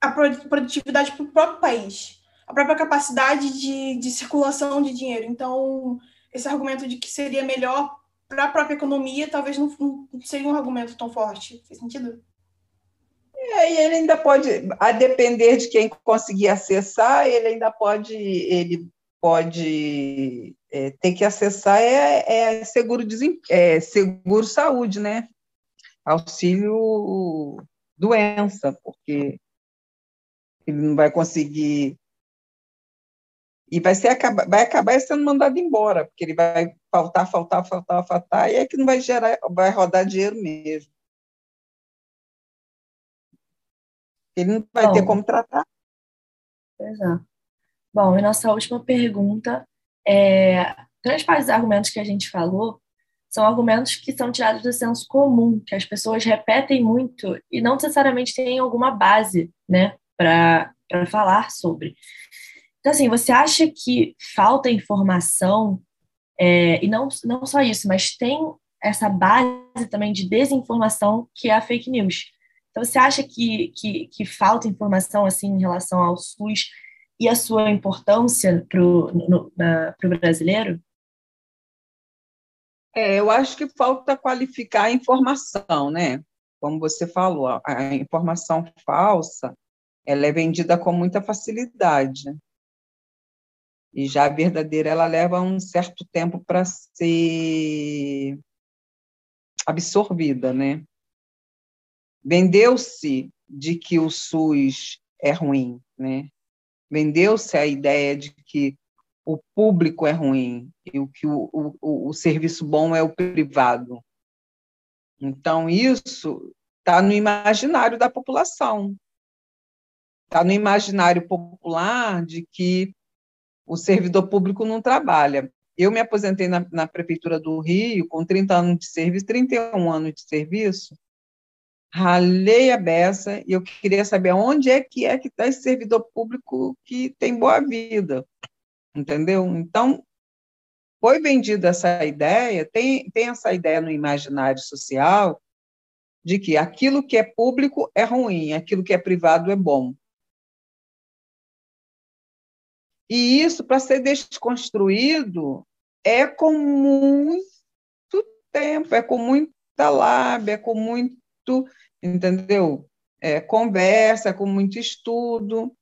a produtividade para o próprio país, a própria capacidade de, de circulação de dinheiro. Então, esse argumento de que seria melhor para a própria economia talvez não, não seria um argumento tão forte. Faz sentido? É, e ele ainda pode, a depender de quem conseguir acessar, ele ainda pode, ele pode é, ter que acessar é, é seguro, é seguro saúde, né? Auxílio doença, porque ele não vai conseguir e vai ser vai acabar sendo mandado embora, porque ele vai faltar, faltar, faltar, faltar, e é que não vai gerar, vai rodar dinheiro mesmo. Ele não vai Bom, ter como tratar. Pois é. Bom, e nossa última pergunta é, grande parte dos argumentos que a gente falou são argumentos que são tirados do senso comum, que as pessoas repetem muito e não necessariamente têm alguma base, né, para falar sobre. Então, assim, você acha que falta informação, é, e não, não só isso, mas tem essa base também de desinformação que é a fake news. Então, você acha que, que, que falta informação, assim, em relação ao SUS e a sua importância para o brasileiro? É, eu acho que falta qualificar a informação, né? Como você falou, a informação falsa, ela é vendida com muita facilidade. E já a verdadeira, ela leva um certo tempo para ser absorvida, né? Vendeu-se de que o SUS é ruim, né? Vendeu-se a ideia de que o público é ruim e o que o, o, o serviço bom é o privado. Então, isso está no imaginário da população. Está no imaginário popular de que o servidor público não trabalha. Eu me aposentei na, na, Prefeitura do Rio com 30 anos de serviço, 31 anos de serviço, ralei a beça e eu queria saber onde é que é que está esse servidor público que tem boa vida entendeu? Então, foi vendida essa ideia, tem, tem essa ideia no imaginário social de que aquilo que é público é ruim, aquilo que é privado é bom. E isso, para ser desconstruído, é com muito tempo, é com muita lábia, é com muito, entendeu? É, conversa, com muito estudo.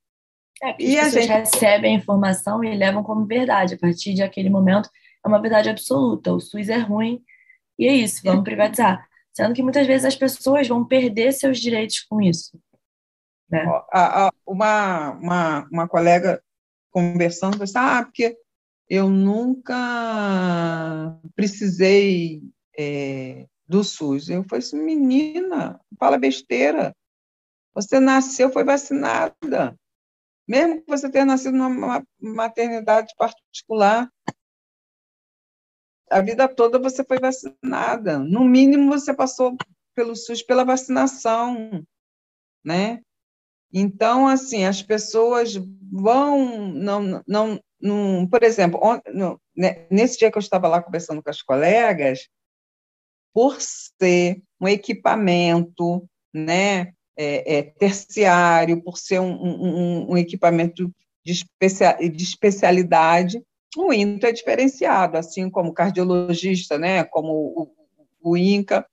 É, e as pessoas gente... recebem a informação e levam como verdade. A partir de aquele momento, é uma verdade absoluta. O SUS é ruim e é isso, vamos privatizar. Sendo que muitas vezes as pessoas vão perder seus direitos com isso. Né? Uma, uma, uma colega conversando, assim, ah, porque eu nunca precisei é, do SUS. Eu falei assim, menina, fala besteira. Você nasceu, foi vacinada mesmo que você tenha nascido numa maternidade particular, a vida toda você foi vacinada. No mínimo, você passou pelo SUS pela vacinação, né? Então, assim, as pessoas vão, não, não, não por exemplo, no, né, nesse dia que eu estava lá conversando com as colegas, por ser um equipamento, né, é, é, terciário, por ser um, um, um equipamento de, especia, de especialidade, o INTO é diferenciado, assim como cardiologista, né, como o, o INCA.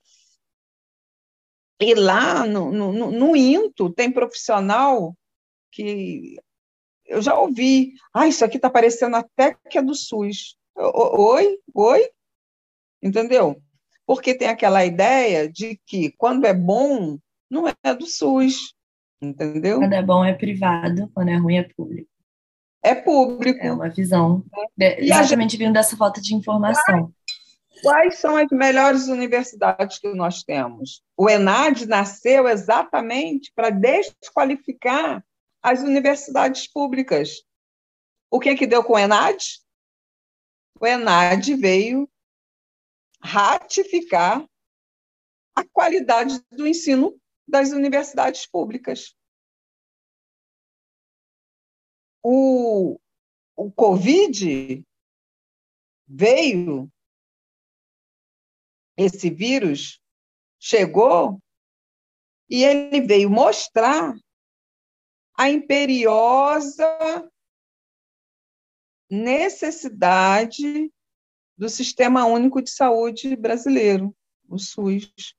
E lá no, no, no INTO tem profissional que eu já ouvi, ah, isso aqui está parecendo até que é do SUS. Oi, oi, entendeu? Porque tem aquela ideia de que quando é bom, não é do SUS, entendeu? Quando é bom é privado, quando é ruim é público. É público. É uma visão. É. Exatamente gente... vindo dessa falta de informação. Quais são as melhores universidades que nós temos? O ENAD nasceu exatamente para desqualificar as universidades públicas. O que, que deu com o ENAD? O ENAD veio ratificar a qualidade do ensino das universidades públicas. O, o Covid veio, esse vírus chegou e ele veio mostrar a imperiosa necessidade do Sistema Único de Saúde brasileiro, o SUS.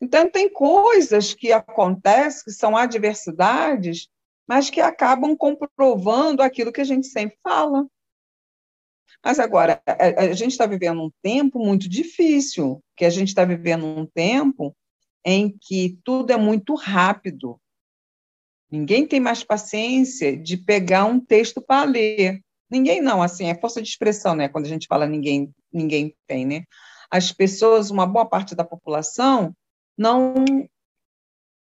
Então, tem coisas que acontecem, que são adversidades, mas que acabam comprovando aquilo que a gente sempre fala. Mas agora, a, gente está vivendo um tempo muito difícil, que a gente está vivendo um tempo em que tudo é muito rápido. Ninguém tem mais paciência de pegar um texto para ler. Ninguém não, assim, é força de expressão, né? Quando a gente fala ninguém, ninguém tem, né? As pessoas, uma boa parte da população, não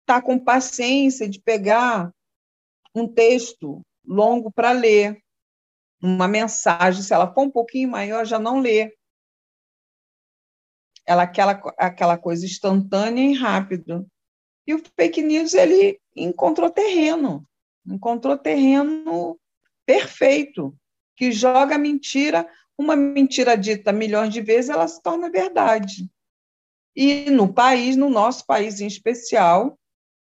está com paciência de pegar um texto longo para ler. uma mensagem, se ela for um pouquinho maior, já não lê. Ela aquela aquela coisa instantânea e rápido. E o fake news ele encontrou terreno, encontrou terreno perfeito, que joga mentira, uma mentira dita milhões de vezes, ela se torna verdade. E no país, no nosso país em especial,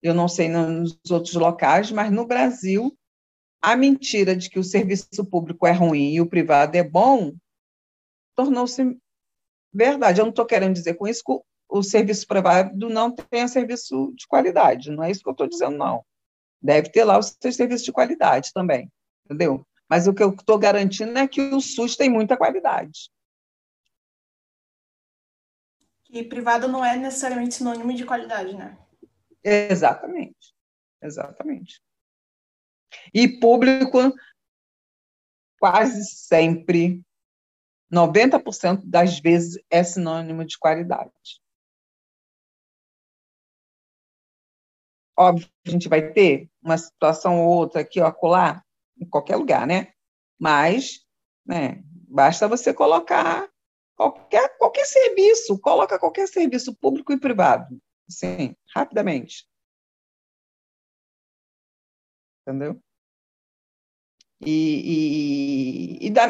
eu não sei nos outros locais, mas no Brasil, a mentira de que o serviço público é ruim e o privado é bom tornou-se verdade. Eu não estou querendo dizer com isso que o serviço privado não tenha serviço de qualidade, não é isso que eu estou dizendo, não. Deve ter lá os seus serviços de qualidade também, entendeu? Mas o que eu estou garantindo é que o SUS tem muita qualidade. E privado não é necessariamente sinônimo de qualidade, né? Exatamente. Exatamente. E público, quase sempre, 90% das vezes, é sinônimo de qualidade. Óbvio que a gente vai ter uma situação ou outra aqui, ó, acolá, em qualquer lugar, né? Mas, né, basta você colocar qualquer, qualquer serviço, coloca qualquer serviço público e privado, sim, rapidamente. Entendeu? E, e, e da,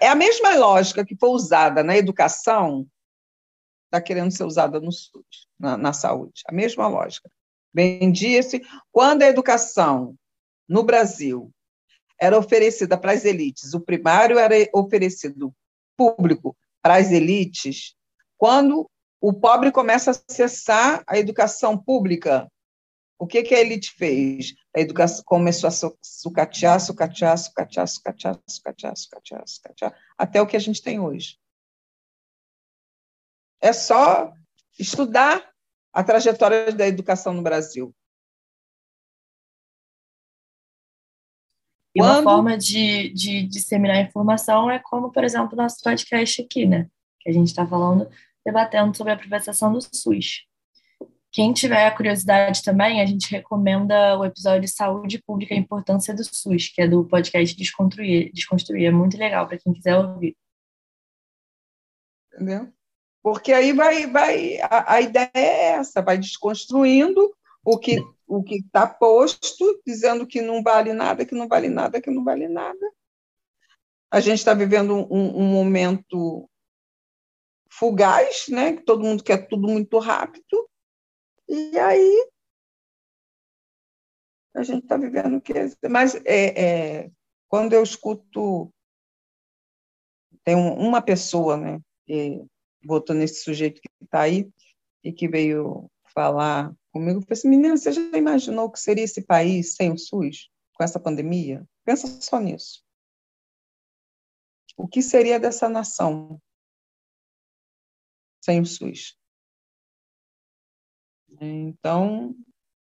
é a mesma lógica que foi usada na educação, está querendo ser usada no SUS, na, na saúde. A mesma lógica. Vendia-se. Quando a educação no Brasil era oferecida para as elites, o primário era oferecido público para as elites, quando o pobre começa a acessar a educação pública, o que, que a elite fez? A educação começou a sucatear, sucatear, sucatear, sucatear, sucatear, sucatear, sucatear, até o que a gente tem hoje. É só estudar a trajetória da educação no Brasil. E Quando... uma forma de, de disseminar informação é como, por exemplo, nosso podcast aqui, né? Que a gente está falando, debatendo sobre a privatização do SUS. Quem tiver curiosidade também, a gente recomenda o episódio Saúde Pública e Importância do SUS, que é do podcast Desconstruir. Desconstruir. É muito legal para quem quiser ouvir. Entendeu? Porque aí vai, vai a, a ideia é essa, vai desconstruindo o que o que está posto, dizendo que não vale nada, que não vale nada, que não vale nada. A gente está vivendo um, um momento fugaz, né? Que todo mundo quer tudo muito rápido. E aí a gente está vivendo o que mas é, é, quando eu escuto tem uma pessoa né que votou nesse sujeito que está aí e que veio falar comigo eu falei assim menina você já imaginou o que seria esse país sem o SUS com essa pandemia? Pensa só nisso. O que seria dessa nação sem o SUS? Então,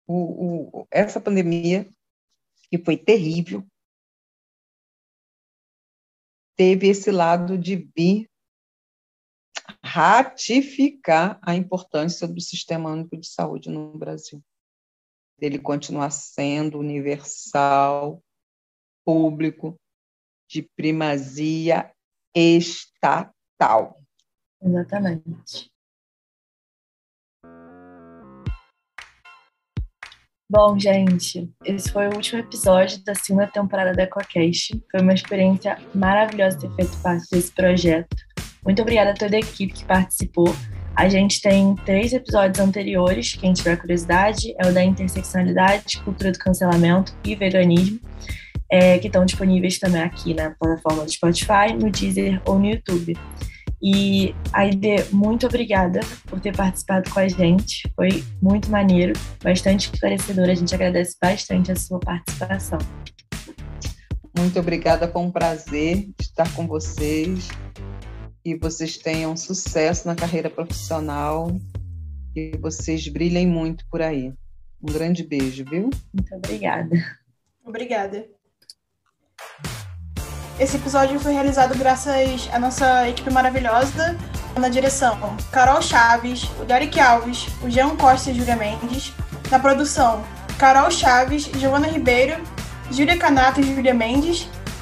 o, o, essa pandemia, que foi terrível, teve esse lado de vir ratificar a importância do Sistema Único de Saúde no Brasil. Ele continuar sendo universal, público, de primazia estatal. Exatamente. Bom, gente, esse foi o último episódio da segunda temporada da EcoCast. Foi uma experiência maravilhosa ter feito parte desse projeto. Muito obrigada a toda a equipe que participou. A gente tem três episódios anteriores, quem tiver curiosidade, é o da interseccionalidade, cultura do cancelamento e veganismo, é, que estão disponíveis também aqui na plataforma do Spotify, no Deezer ou no YouTube. E Aide, muito obrigada por ter participado com a gente. Foi muito maneiro, bastante esclarecedor. A gente agradece bastante a sua participação. Muito obrigada, foi um prazer estar com vocês. Que vocês tenham sucesso na carreira profissional. Que vocês brilhem muito por aí. Um grande beijo, viu? Muito obrigada. Obrigada. Esse episódio foi realizado graças à nossa equipe maravilhosa, na direção Carol Chaves, o Derek Alves, o Jean Costa e Júlia Mendes, na produção Carol Chaves, Giovana Ribeiro, Júlia Canato e Júlia Mendes,